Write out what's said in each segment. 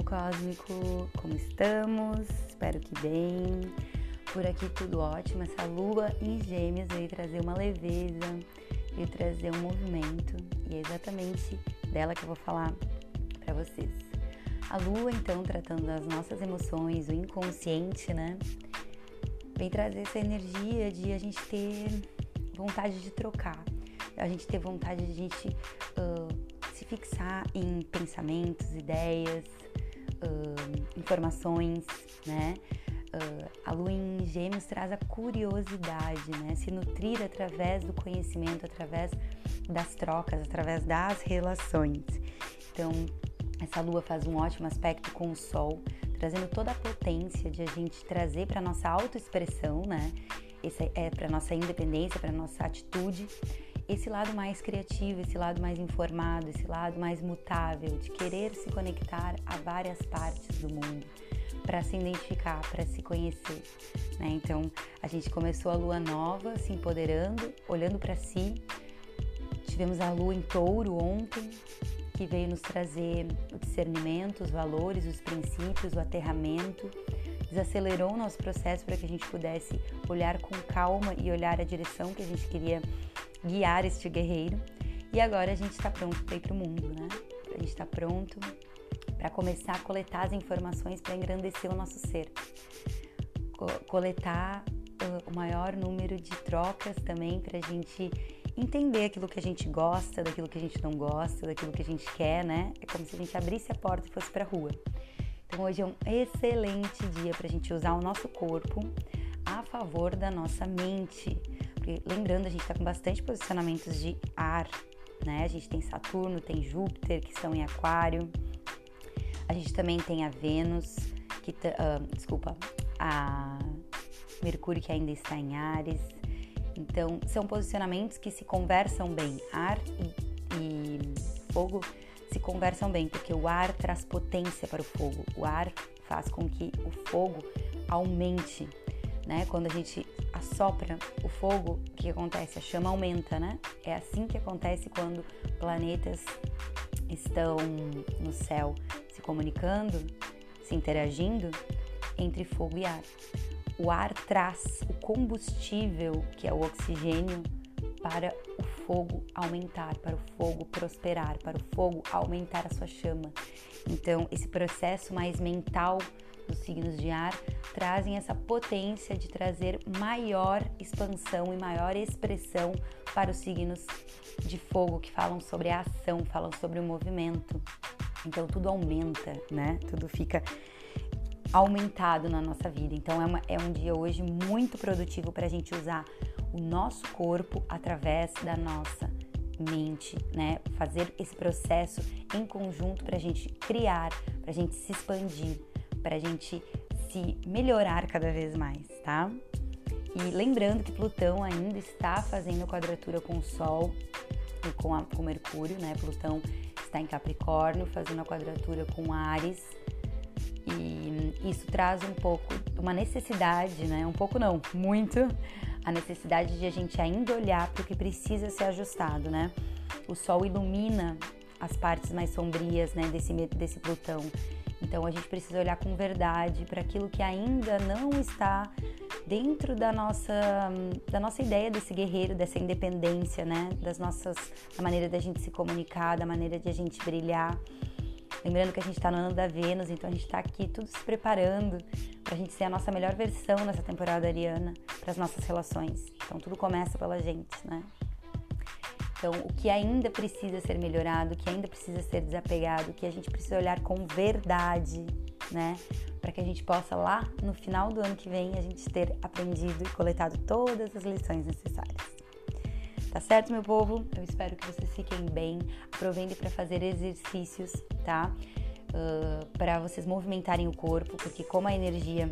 povo cósmico, como estamos? Espero que bem. Por aqui tudo ótimo. Essa lua em Gêmeos veio trazer uma leveza, veio trazer um movimento e é exatamente dela que eu vou falar para vocês. A lua, então, tratando das nossas emoções, o inconsciente, né? Vem trazer essa energia de a gente ter vontade de trocar, a gente ter vontade de a gente uh, se fixar em pensamentos, ideias, uh, informações, né? Uh, a lua em gêmeos traz a curiosidade, né? Se nutrir através do conhecimento, através das trocas, através das relações. Então, essa lua faz um ótimo aspecto com o sol, trazendo toda a potência de a gente trazer para nossa autoexpressão, né? Esse é para nossa independência, para nossa atitude esse lado mais criativo, esse lado mais informado, esse lado mais mutável, de querer se conectar a várias partes do mundo para se identificar, para se conhecer. Né? Então, a gente começou a lua nova, se empoderando, olhando para si. Tivemos a lua em touro ontem, que veio nos trazer o discernimento, os valores, os princípios, o aterramento. Desacelerou o nosso processo para que a gente pudesse olhar com calma e olhar a direção que a gente queria guiar este guerreiro. E agora a gente está pronto para ir para o mundo, né? A gente está pronto para começar a coletar as informações para engrandecer o nosso ser, Co coletar uh, o maior número de trocas também para a gente entender aquilo que a gente gosta, daquilo que a gente não gosta, daquilo que a gente quer, né? É como se a gente abrisse a porta e fosse para a rua. Então hoje é um excelente dia para a gente usar o nosso corpo a favor da nossa mente porque lembrando, a gente está com bastante posicionamentos de ar, né? A gente tem Saturno, tem Júpiter que estão em Aquário. A gente também tem a Vênus, que uh, desculpa, a Mercúrio que ainda está em Ares. Então, são posicionamentos que se conversam bem. Ar e, e fogo se conversam bem, porque o ar traz potência para o fogo. O ar faz com que o fogo aumente né? Quando a gente assopra o fogo, o que acontece? A chama aumenta, né? É assim que acontece quando planetas estão no céu se comunicando, se interagindo entre fogo e ar. O ar traz o combustível, que é o oxigênio, para o fogo aumentar, para o fogo prosperar, para o fogo aumentar a sua chama. Então, esse processo mais mental dos signos de ar trazem essa potência de trazer maior expansão e maior expressão para os signos de fogo que falam sobre a ação, falam sobre o movimento. Então tudo aumenta, né? Tudo fica aumentado na nossa vida. Então é, uma, é um dia hoje muito produtivo para a gente usar o nosso corpo através da nossa mente, né? Fazer esse processo em conjunto para a gente criar, para a gente se expandir, para a gente se melhorar cada vez mais, tá? E lembrando que Plutão ainda está fazendo quadratura com o Sol e com, a, com Mercúrio, né? Plutão está em Capricórnio, fazendo a quadratura com Ares. E isso traz um pouco, uma necessidade, né? Um pouco não, muito, a necessidade de a gente ainda olhar para o que precisa ser ajustado, né? O Sol ilumina as partes mais sombrias, né, desse, desse Plutão. Então a gente precisa olhar com verdade para aquilo que ainda não está dentro da nossa, da nossa ideia desse guerreiro, dessa independência, né? Das nossas, da maneira da gente se comunicar, da maneira de a gente brilhar. Lembrando que a gente está no ano da Vênus, então a gente está aqui tudo se preparando para a gente ser a nossa melhor versão nessa temporada ariana para as nossas relações. Então tudo começa pela gente, né? Então, o que ainda precisa ser melhorado, o que ainda precisa ser desapegado, o que a gente precisa olhar com verdade, né? Para que a gente possa lá no final do ano que vem a gente ter aprendido e coletado todas as lições necessárias. Tá certo, meu povo? Eu espero que vocês fiquem bem. Aproveitem para fazer exercícios, tá? Uh, para vocês movimentarem o corpo, porque como a energia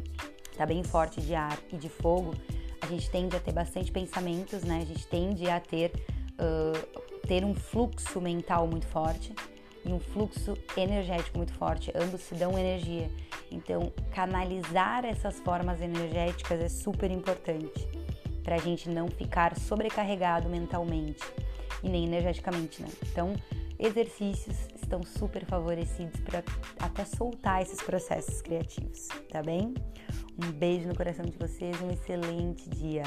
tá bem forte de ar e de fogo, a gente tende a ter bastante pensamentos, né? A gente tende a ter uh, ter um fluxo mental muito forte e um fluxo energético muito forte. Ambos se dão energia. Então, canalizar essas formas energéticas é super importante para a gente não ficar sobrecarregado mentalmente e nem energeticamente, né? Então, exercícios estão super favorecidos para até soltar esses processos criativos, tá bem? Um beijo no coração de vocês, um excelente dia.